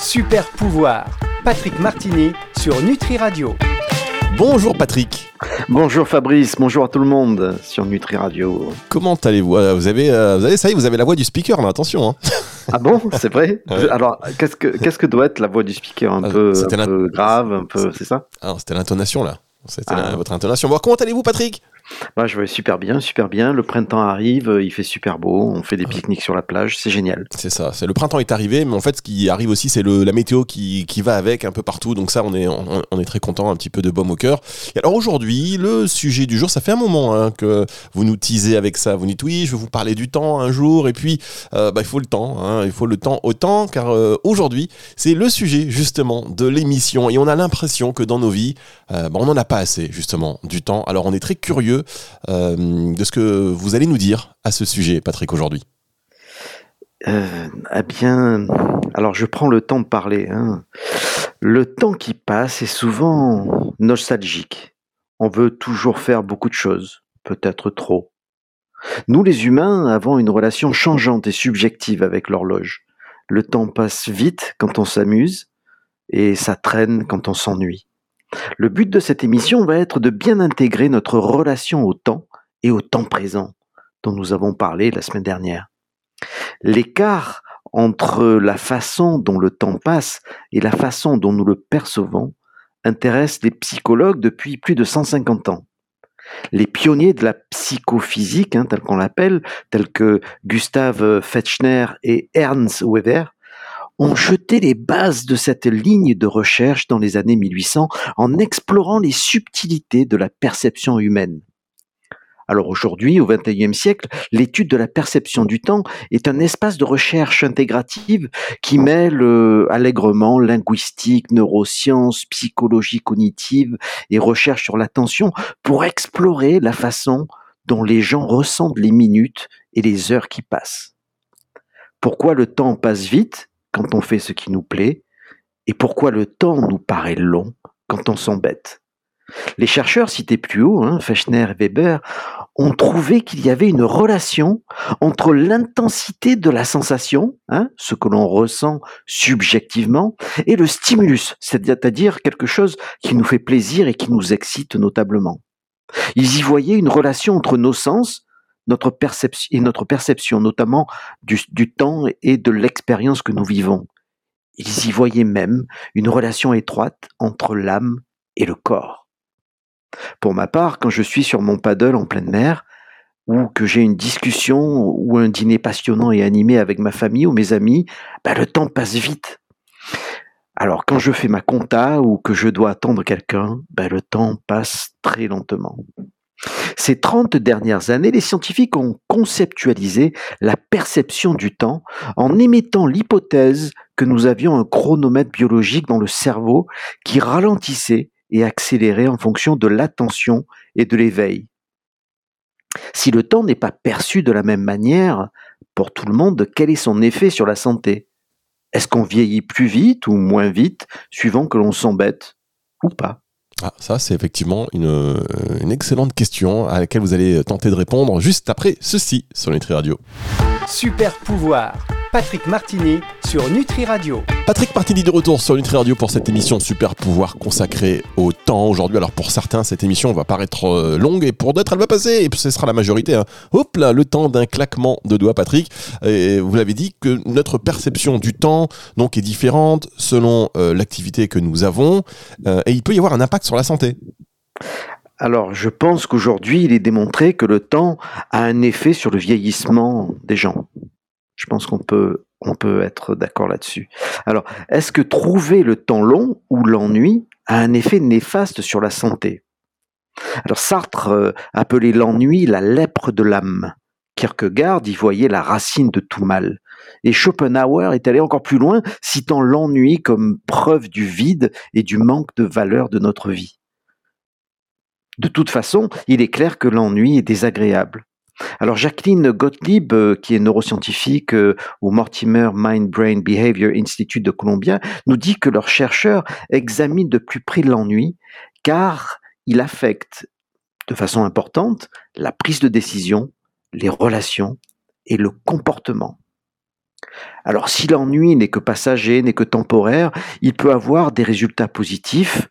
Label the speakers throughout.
Speaker 1: Super pouvoir, Patrick Martini sur Nutri Radio.
Speaker 2: Bonjour Patrick.
Speaker 3: Bonjour Fabrice, bonjour à tout le monde sur Nutri Radio.
Speaker 2: Comment allez-vous? Euh, vous avez, euh, vous avez, ça y est, vous avez la voix du speaker là, attention. Hein.
Speaker 3: Ah bon, c'est vrai? Alors, qu'est-ce que, qu'est-ce que doit être la voix du speaker? Un, ah, peu, un peu grave, un peu, c'est ça?
Speaker 2: Alors, c'était l'intonation là. C'était ah. votre intonation. Bon, comment allez-vous Patrick?
Speaker 3: Bah, je vais super bien, super bien. Le printemps arrive, euh, il fait super beau, on fait des pique-niques sur la plage, c'est génial.
Speaker 2: C'est ça, c'est le printemps est arrivé, mais en fait ce qui arrive aussi c'est la météo qui, qui, va avec un peu partout, donc ça on est, on, est très content, un petit peu de baume au cœur. Et alors aujourd'hui, le sujet du jour, ça fait un moment hein, que vous nous teasez avec ça, vous dites oui, je vais vous parler du temps un jour, et puis euh, bah, il faut le temps, hein, il faut le temps autant, car euh, aujourd'hui c'est le sujet justement de l'émission, et on a l'impression que dans nos vies, bah, on n'en a pas assez justement du temps, alors on est très curieux euh, de ce que vous allez nous dire à ce sujet, Patrick, aujourd'hui.
Speaker 3: Euh, eh bien, alors je prends le temps de parler. Hein. Le temps qui passe est souvent nostalgique. On veut toujours faire beaucoup de choses, peut-être trop. Nous, les humains, avons une relation changeante et subjective avec l'horloge. Le temps passe vite quand on s'amuse et ça traîne quand on s'ennuie. Le but de cette émission va être de bien intégrer notre relation au temps et au temps présent dont nous avons parlé la semaine dernière. L'écart entre la façon dont le temps passe et la façon dont nous le percevons intéresse les psychologues depuis plus de 150 ans. Les pionniers de la psychophysique, hein, tel qu'on l'appelle, tels que Gustav Fechner et Ernst Weber, ont jeté les bases de cette ligne de recherche dans les années 1800 en explorant les subtilités de la perception humaine. Alors aujourd'hui, au XXIe siècle, l'étude de la perception du temps est un espace de recherche intégrative qui mêle euh, allègrement linguistique, neurosciences, psychologie cognitive et recherche sur l'attention pour explorer la façon dont les gens ressentent les minutes et les heures qui passent. Pourquoi le temps passe vite? Quand on fait ce qui nous plaît et pourquoi le temps nous paraît long quand on s'embête. Les chercheurs cités plus haut, hein, Fechner et Weber, ont trouvé qu'il y avait une relation entre l'intensité de la sensation, hein, ce que l'on ressent subjectivement, et le stimulus, c'est-à-dire quelque chose qui nous fait plaisir et qui nous excite notablement. Ils y voyaient une relation entre nos sens, notre perception notamment du, temps et de l'expérience que nous vivons. Ils y voyaient même une relation étroite entre l'âme et le corps. Pour ma part, quand je suis sur mon paddle en pleine mer, ou que j'ai une discussion ou un dîner passionnant et animé avec ma famille ou mes amis, ben le temps passe vite. Alors quand je fais ma compta ou que je dois attendre quelqu'un, ben le temps passe très lentement. Ces 30 dernières années, les scientifiques ont conceptualisé la perception du temps en émettant l'hypothèse que nous avions un chronomètre biologique dans le cerveau qui ralentissait et accélérait en fonction de l'attention et de l'éveil. Si le temps n'est pas perçu de la même manière pour tout le monde, quel est son effet sur la santé? Est-ce qu'on vieillit plus vite ou moins vite suivant que l'on s'embête ou pas?
Speaker 2: Ah, ça, c'est effectivement une, euh, une, excellente question à laquelle vous allez tenter de répondre juste après ceci sur Nutri Radio.
Speaker 1: Super pouvoir, Patrick Martini sur Nutri Radio.
Speaker 2: Patrick Martini de retour sur Nutri Radio pour cette émission Super pouvoir consacrée au temps aujourd'hui. Alors pour certains, cette émission va paraître euh, longue et pour d'autres, elle va passer et ce sera la majorité. Hein. Hop là, le temps d'un claquement de doigts, Patrick. Et vous l'avez dit que notre perception du temps donc est différente selon euh, l'activité que nous avons et il peut y avoir un impact sur la santé
Speaker 3: alors, je pense qu'aujourd'hui, il est démontré que le temps a un effet sur le vieillissement des gens. Je pense qu'on peut, on peut être d'accord là-dessus. Alors, est-ce que trouver le temps long ou l'ennui a un effet néfaste sur la santé? Alors, Sartre euh, appelait l'ennui la lèpre de l'âme. Kierkegaard y voyait la racine de tout mal. Et Schopenhauer est allé encore plus loin, citant l'ennui comme preuve du vide et du manque de valeur de notre vie. De toute façon, il est clair que l'ennui est désagréable. Alors Jacqueline Gottlieb, euh, qui est neuroscientifique euh, au Mortimer Mind Brain Behavior Institute de Columbia, nous dit que leurs chercheurs examinent de plus près l'ennui car il affecte de façon importante la prise de décision, les relations et le comportement. Alors si l'ennui n'est que passager, n'est que temporaire, il peut avoir des résultats positifs,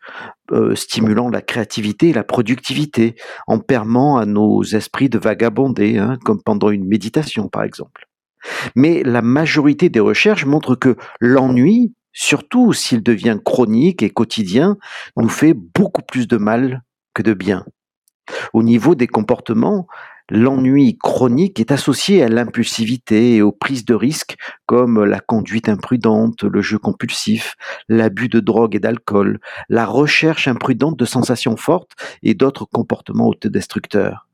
Speaker 3: euh, stimulant la créativité et la productivité, en permettant à nos esprits de vagabonder, hein, comme pendant une méditation par exemple. Mais la majorité des recherches montrent que l'ennui, surtout s'il devient chronique et quotidien, nous fait beaucoup plus de mal que de bien. Au niveau des comportements, L'ennui chronique est associé à l'impulsivité et aux prises de risques comme la conduite imprudente, le jeu compulsif, l'abus de drogue et d'alcool, la recherche imprudente de sensations fortes et d'autres comportements autodestructeurs.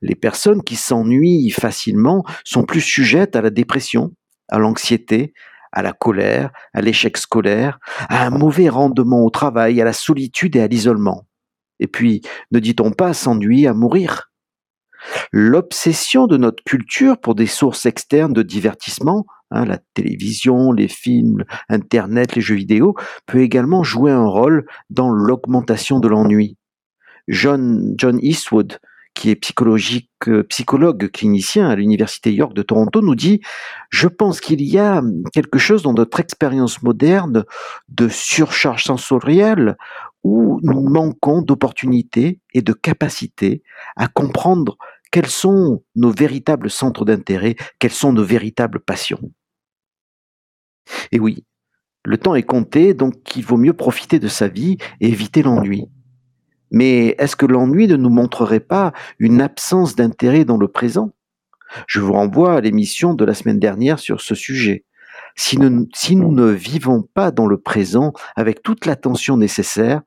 Speaker 3: Les personnes qui s'ennuient facilement sont plus sujettes à la dépression, à l'anxiété, à la colère, à l'échec scolaire, à un mauvais rendement au travail, à la solitude et à l'isolement. Et puis, ne dit-on pas s'ennuyer à mourir? L'obsession de notre culture pour des sources externes de divertissement, hein, la télévision, les films, Internet, les jeux vidéo, peut également jouer un rôle dans l'augmentation de l'ennui. John, John Eastwood, qui est euh, psychologue clinicien à l'Université York de Toronto, nous dit Je pense qu'il y a quelque chose dans notre expérience moderne de surcharge sensorielle où nous manquons d'opportunités et de capacités à comprendre quels sont nos véritables centres d'intérêt, quelles sont nos véritables passions. Et oui, le temps est compté, donc il vaut mieux profiter de sa vie et éviter l'ennui. Mais est-ce que l'ennui ne nous montrerait pas une absence d'intérêt dans le présent? Je vous renvoie à l'émission de la semaine dernière sur ce sujet. Si nous, ne vivons pas dans le présent avec toute l'attention nécessaire,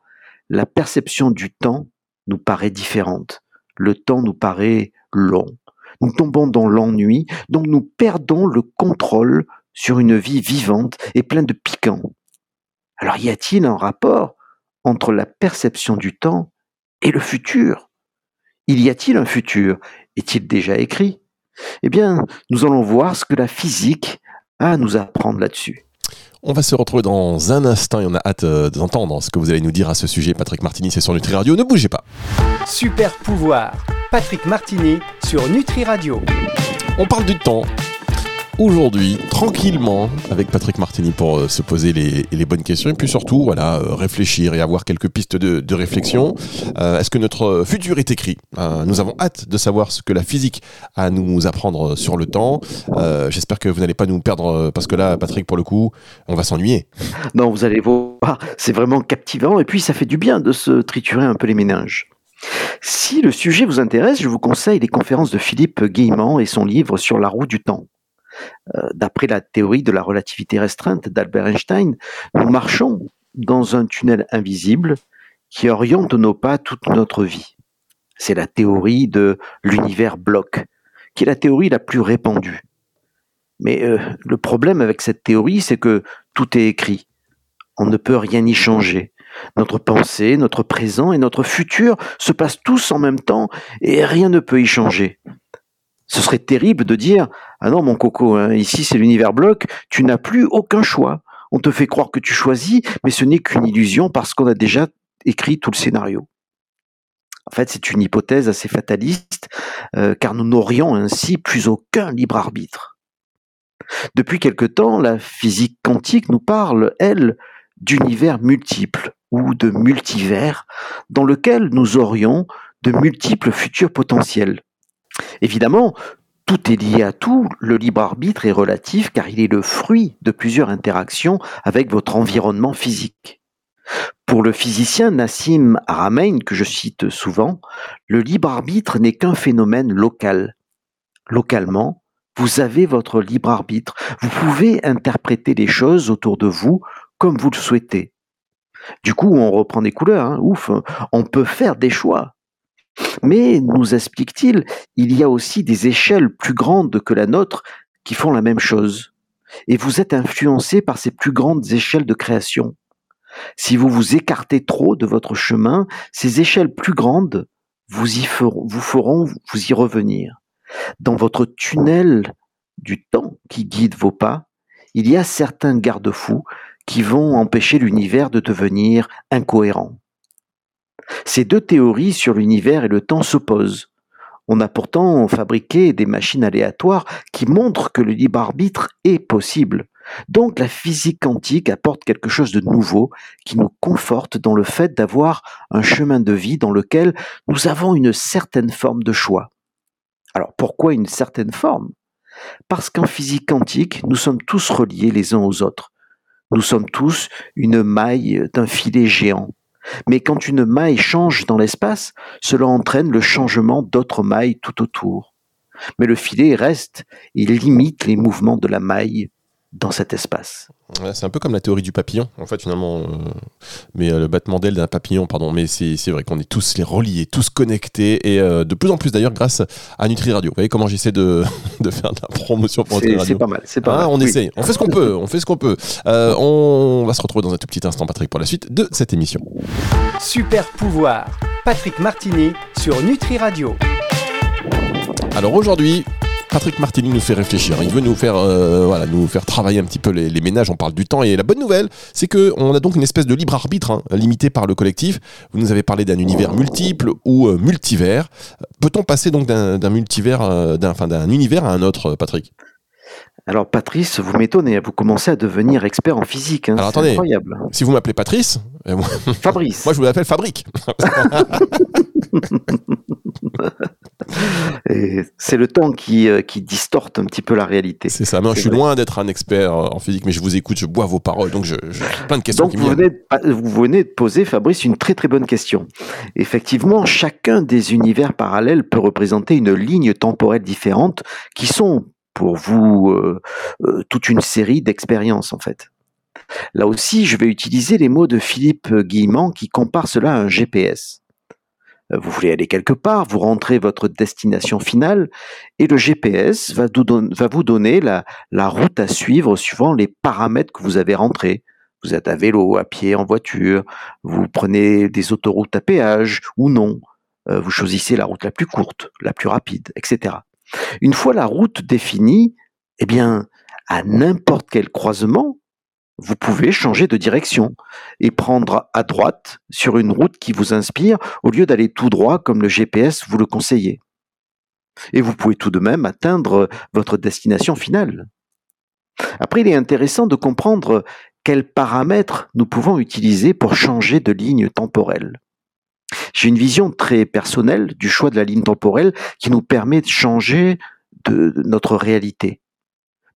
Speaker 3: la perception du temps nous paraît différente. Le temps nous paraît long. Nous tombons dans l'ennui, donc nous perdons le contrôle sur une vie vivante et pleine de piquants. Alors y a-t-il un rapport entre la perception du temps et le futur? Il y a-t-il un futur? Est-il déjà écrit? Eh bien, nous allons voir ce que la physique a à nous apprendre là-dessus.
Speaker 2: On va se retrouver dans un instant et on a hâte euh, d'entendre ce que vous allez nous dire à ce sujet. Patrick Martini, c'est sur Nutri Radio. Ne bougez pas.
Speaker 1: Super pouvoir. Patrick Martini sur Nutri Radio.
Speaker 2: On parle du temps aujourd'hui tranquillement avec Patrick Martini pour euh, se poser les, bonnes questions et puis surtout voilà euh, réfléchir et avoir quelques pistes de, réflexion. Euh, est-ce que notre futur est écrit? Nous avons hâte de savoir ce que la physique a à nous apprendre sur le temps. J'espère que vous n'allez pas nous perdre parce que là, Patrick, pour le coup, on va s'ennuyer.
Speaker 3: Non, vous allez voir, c'est vraiment captivant et puis ça fait du bien de se triturer un peu les méninges. Si le sujet vous intéresse, je vous conseille les conférences de Philippe Guillemant et son livre sur la roue du temps. Euh, d'après la théorie de la relativité restreinte d'Albert Einstein, nous marchons dans un tunnel invisible qui oriente nos pas toute notre vie. C'est la théorie de l'univers bloc, qui est la théorie la plus répandue. Mais euh, le problème avec cette théorie, c'est que tout est écrit. On ne peut rien y changer. Notre pensée, notre présent et notre futur se passent tous en même temps et rien ne peut y changer. Ce serait terrible de dire Ah non, mon coco, hein, ici c'est l'univers bloc, tu n'as plus aucun choix. On te fait croire que tu choisis, mais ce n'est qu'une illusion parce qu'on a déjà écrit tout le scénario. En fait, c'est une hypothèse assez fataliste, euh, car nous n'aurions ainsi plus aucun libre arbitre. Depuis quelque temps, la physique quantique nous parle, elle, d'univers multiples ou de multivers dans lequel nous aurions de multiples futurs potentiels. Évidemment, tout est lié à tout, le libre arbitre est relatif car il est le fruit de plusieurs interactions avec votre environnement physique. Pour le physicien Nassim Haramein, que je cite souvent, le libre arbitre n'est qu'un phénomène local. Localement, vous avez votre libre arbitre, vous pouvez interpréter les choses autour de vous comme vous le souhaitez. Du coup, on reprend des couleurs, hein, ouf, on peut faire des choix. Mais, nous explique-t-il, il y a aussi des échelles plus grandes que la nôtre qui font la même chose. Et vous êtes influencé par ces plus grandes échelles de création. Si vous vous écartez trop de votre chemin, ces échelles plus grandes vous, feront, vous feront vous y revenir. Dans votre tunnel du temps qui guide vos pas, il y a certains garde-fous qui vont empêcher l'univers de devenir incohérent. Ces deux théories sur l'univers et le temps s'opposent. On a pourtant fabriqué des machines aléatoires qui montrent que le libre arbitre est possible. Donc la physique quantique apporte quelque chose de nouveau qui nous conforte dans le fait d'avoir un chemin de vie dans lequel nous avons une certaine forme de choix. Alors pourquoi une certaine forme? Parce qu'en physique quantique, nous sommes tous reliés les uns aux autres. Nous sommes tous une maille d'un filet géant. Mais quand une maille change dans l'espace, cela entraîne le changement d'autres mailles tout autour. Mais le filet reste et limite les mouvements de la maille dans cet espace.
Speaker 2: c'est un peu comme la théorie du papillon, en fait, finalement. Euh, mais euh, le battement d'aile d'un papillon, pardon. Mais c'est vrai qu'on est tous les reliés, tous connectés. Et euh, de plus en plus, d'ailleurs, grâce à Nutri Radio. Vous voyez comment j'essaie de, de, faire de la promotion pour Nutri Radio
Speaker 3: C'est pas mal, c'est pas
Speaker 2: ah, On essaye, on fait ce qu'on peut, on fait ce qu'on peut. on va se retrouver dans un tout petit instant, Patrick, pour la suite de cette émission.
Speaker 1: Super pouvoir, Patrick Martini sur Nutri Radio.
Speaker 2: Alors aujourd'hui, Patrick Martini nous fait réfléchir. Il veut nous faire, euh, voilà, nous faire travailler un petit peu les, ménages. On parle du temps. Et la bonne nouvelle, c'est qu'on a donc une espèce de libre arbitre hein, limité par le collectif. Vous nous avez parlé d'un univers multiple ou euh, multivers. Peut-on passer donc d'un multivers, euh, d'un d'un univers à un autre, Patrick?
Speaker 3: Alors Patrice, vous m'étonnez, vous commencez à devenir expert en physique. Hein,
Speaker 2: Alors attendez, incroyable. si vous m'appelez Patrice,
Speaker 3: Fabrice.
Speaker 2: moi je vous l'appelle Fabrique.
Speaker 3: c'est le temps qui, euh, qui distorte un petit peu la réalité.
Speaker 2: C'est ça. Mais je suis loin d'être un expert en physique, mais je vous écoute, je bois vos paroles, donc je, plein de questions.
Speaker 3: Donc vous, venez de, vous venez de poser, Fabrice, une très très bonne question. Effectivement, chacun des univers parallèles peut représenter une ligne temporelle différente qui sont pour vous euh, euh, toute une série d'expériences en fait. Là aussi, je vais utiliser les mots de Philippe Guillemant qui compare cela à un GPS. Euh, vous voulez aller quelque part, vous rentrez votre destination finale et le GPS va, vous donner la, route à suivre suivant les paramètres que vous avez rentrés. Vous êtes à vélo, à pied, en voiture, vous prenez des autoroutes à péage ou non, vous choisissez la route la plus courte, la plus rapide, etc. Une fois la route définie, eh bien, à n'importe quel croisement, vous pouvez changer de direction et prendre à droite sur une route qui vous inspire au lieu d'aller tout droit comme le GPS vous le conseillait. Et vous pouvez tout de même atteindre votre destination finale. Après, il est intéressant de comprendre quels paramètres nous pouvons utiliser pour changer de ligne temporelle. J'ai une vision très personnelle du choix de la ligne temporelle qui nous permet de changer notre réalité.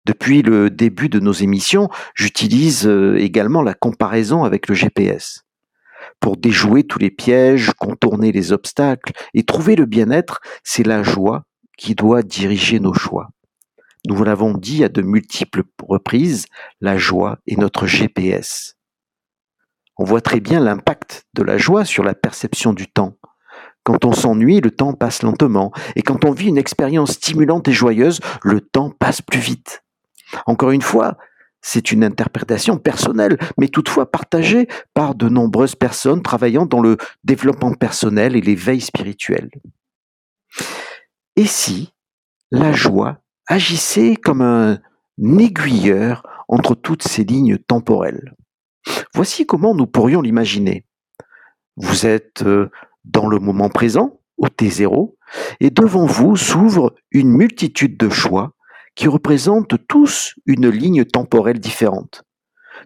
Speaker 3: Depuis le début de nos émissions, j'utilise euh, également la comparaison avec le GPS. Pour déjouer tous les pièges, contourner les obstacles et trouver le bien-être, c'est la joie qui doit diriger nos choix. Nous l'avons dit à de multiples reprises, la joie est notre GPS. On voit très bien l'impact de la joie sur la perception du temps. Quand on s'ennuie, le temps passe lentement, et quand on vit une expérience stimulante et joyeuse, le temps passe plus vite. Encore une fois, c'est une interprétation personnelle, mais toutefois partagée par de nombreuses personnes travaillant dans le développement personnel et l'éveil spirituel. Et si la joie agissait comme un aiguilleur entre toutes ces lignes temporelles? Voici comment nous pourrions l'imaginer. Vous êtes euh, dans le moment présent, au T0, et devant vous s'ouvre une multitude de choix qui représentent tous une ligne temporelle différente.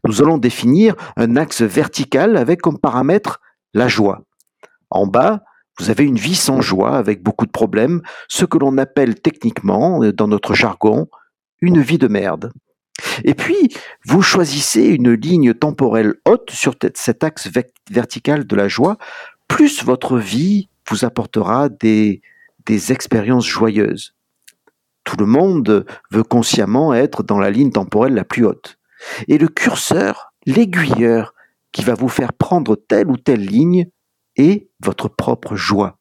Speaker 3: Nous allons définir un axe vertical avec comme paramètre la joie. En bas, vous avez une vie sans joie avec beaucoup de problèmes, ce que l'on appelle techniquement, euh, dans notre jargon, une vie de merde. Et puis, vous choisissez une ligne temporelle haute sur cet axe vertical de la joie, plus votre vie vous apportera des, expériences joyeuses. Tout le monde veut consciemment être dans la ligne temporelle la plus haute. Et le curseur, l'aiguilleur, qui va vous faire prendre telle ou telle ligne, est votre propre joie.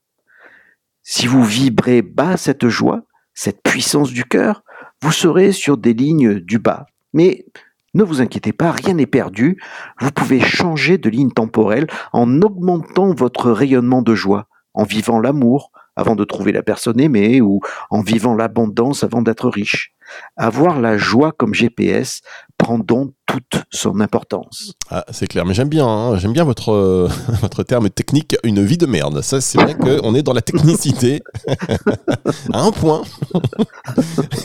Speaker 3: Si vous vibrez bas cette joie, cette puissance du cœur, vous serez sur des lignes du bas. Mais ne vous inquiétez pas, rien n'est perdu. Vous pouvez changer de ligne temporelle en augmentant votre rayonnement de joie, en vivant l'amour avant de trouver la personne aimée ou en vivant l'abondance avant d'être riche. Avoir la joie comme GPS prend donc toute son importance.
Speaker 2: Ah, c'est clair, mais j'aime bien, hein, j'aime bien votre, euh, votre terme technique, une vie de merde. Ça, c'est vrai qu'on est dans la technicité à un point.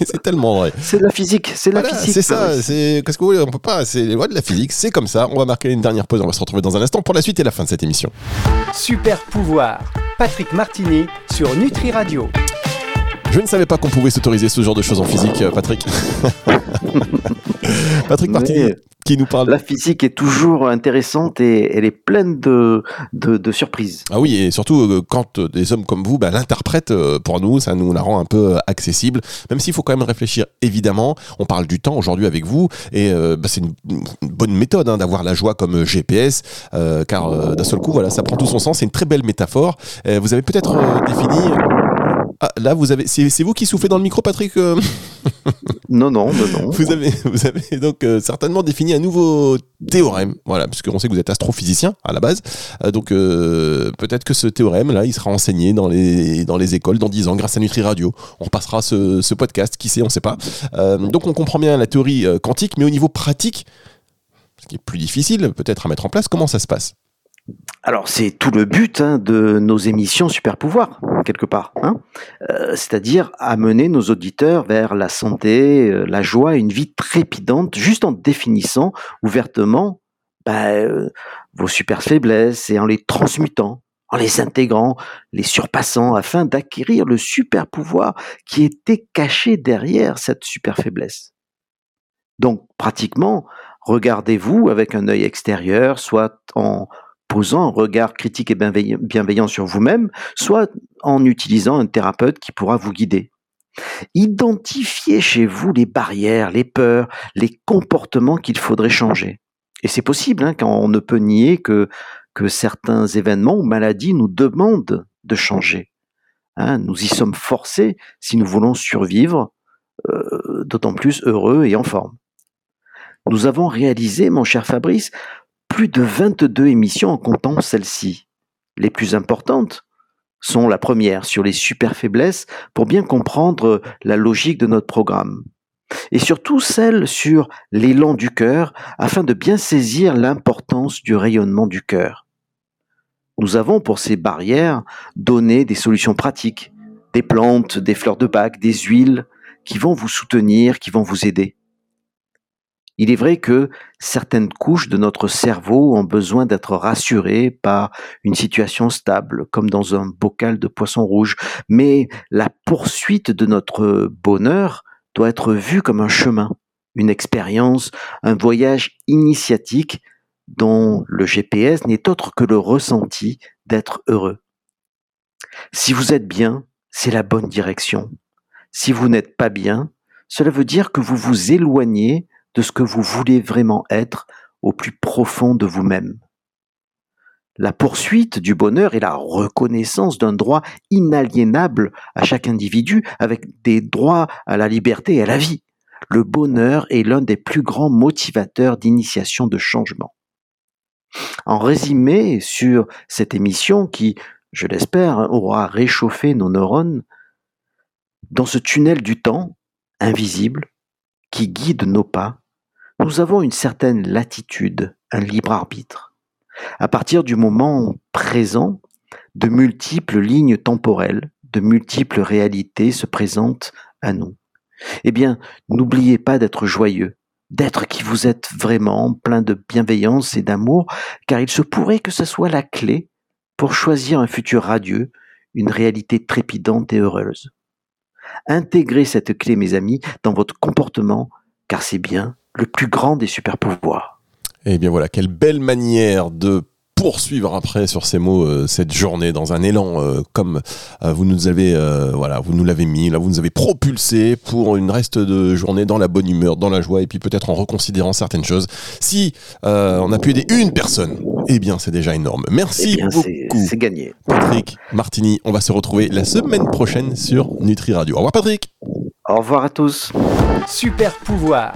Speaker 2: c'est tellement vrai.
Speaker 3: C'est de la physique, c'est la physique.
Speaker 2: C'est ça, c'est qu'est-ce que vous voulez, on peut pas, c'est les lois de la physique, c'est comme ça. On va marquer une dernière pause, on va se retrouver dans un instant pour la suite et la fin de cette émission.
Speaker 1: Super pouvoir, Patrick Martini sur Nutri Radio.
Speaker 2: Je ne savais pas qu'on pouvait s'autoriser ce genre de choses en physique, euh, Patrick. Patrick Martini, qui nous parle.
Speaker 3: La physique est toujours intéressante et elle est pleine de, de, surprises.
Speaker 2: Ah oui, et surtout euh, quand euh, des hommes comme vous bah, l'interprètent pour nous, ça nous la rend un peu accessible. Même s'il faut quand même réfléchir, évidemment. On parle du temps aujourd'hui avec vous et bah, c'est une, bonne méthode hein, d'avoir la joie comme GPS, car d'un seul coup, voilà, ça prend tout son sens. C'est une très belle métaphore. vous avez peut-être défini ah, là, vous avez, c'est vous qui soufflez dans le micro, Patrick euh?
Speaker 3: Non, non, non, non.
Speaker 2: Vous avez, vous avez donc euh, certainement défini un nouveau théorème, voilà, puisqu'on sait que vous êtes astrophysicien à la base. Euh, donc peut-être que ce théorème-là, il sera enseigné dans les, dans les écoles dans 10 ans grâce à Nutri Radio. On repassera ce, ce podcast, qui sait, on ne sait pas. donc on comprend bien la théorie quantique, mais au niveau pratique, ce qui est plus difficile peut-être à mettre en place, comment ça se passe?
Speaker 3: Alors c'est tout le but hein, de nos émissions Super Pouvoir, quelque part. Hein euh, C'est-à-dire amener nos auditeurs vers la santé, euh, la joie, une vie trépidante, juste en définissant ouvertement bah, euh, vos super faiblesses et en les transmutant, en les intégrant, les surpassant, afin d'acquérir le super pouvoir qui était caché derrière cette super faiblesse. Donc pratiquement, regardez-vous avec un œil extérieur, soit en posant un regard critique et bienveillant sur vous-même, soit en utilisant un thérapeute qui pourra vous guider. Identifiez chez vous les barrières, les peurs, les comportements qu'il faudrait changer. Et c'est possible, hein, quand on ne peut nier que, que certains événements ou maladies nous demandent de changer. Hein, nous y sommes forcés si nous voulons survivre, euh, d'autant plus heureux et en forme. Nous avons réalisé, mon cher Fabrice, plus de 22 émissions en comptant celle-ci. Les plus importantes sont la première sur les super faiblesses pour bien comprendre la logique de notre programme. Et surtout celle sur l'élan du cœur afin de bien saisir l'importance du rayonnement du cœur. Nous avons pour ces barrières donné des solutions pratiques, des plantes, des fleurs de bac, des huiles qui vont vous soutenir, qui vont vous aider. Il est vrai que certaines couches de notre cerveau ont besoin d'être rassurées par une situation stable, comme dans un bocal de poisson rouge, mais la poursuite de notre bonheur doit être vue comme un chemin, une expérience, un voyage initiatique dont le GPS n'est autre que le ressenti d'être heureux. Si vous êtes bien, c'est la bonne direction. Si vous n'êtes pas bien, cela veut dire que vous vous éloignez de ce que vous voulez vraiment être au plus profond de vous-même. La poursuite du bonheur est la reconnaissance d'un droit inaliénable à chaque individu avec des droits à la liberté et à la vie. Le bonheur est l'un des plus grands motivateurs d'initiation de changement. En résumé sur cette émission qui, je l'espère, aura réchauffé nos neurones, dans ce tunnel du temps, invisible, qui guide nos pas, nous avons une certaine latitude, un libre arbitre. À partir du moment présent, de multiples lignes temporelles, de multiples réalités se présentent à nous. Eh bien, n'oubliez pas d'être joyeux, d'être qui vous êtes vraiment, plein de bienveillance et d'amour, car il se pourrait que ce soit la clé pour choisir un futur radieux, une réalité trépidante et heureuse. Intégrez cette clé, mes amis, dans votre comportement, car c'est bien le plus grand des super pouvoirs.
Speaker 2: Eh bien voilà, quelle belle manière de poursuivre après sur ces mots euh, cette journée dans un élan euh, comme euh, vous nous avez voilà vous nous l'avez mis là vous nous avez propulsé pour une reste de journée dans la bonne humeur dans la joie et puis peut-être en reconsidérant certaines choses. Si on a pu aider une personne eh bien c'est déjà énorme. Merci eh beaucoup.
Speaker 3: c'est gagné.
Speaker 2: Patrick Martini on va se retrouver la semaine prochaine sur Nutri Radio. Au revoir Patrick.
Speaker 3: Au revoir à tous.
Speaker 1: Super pouvoir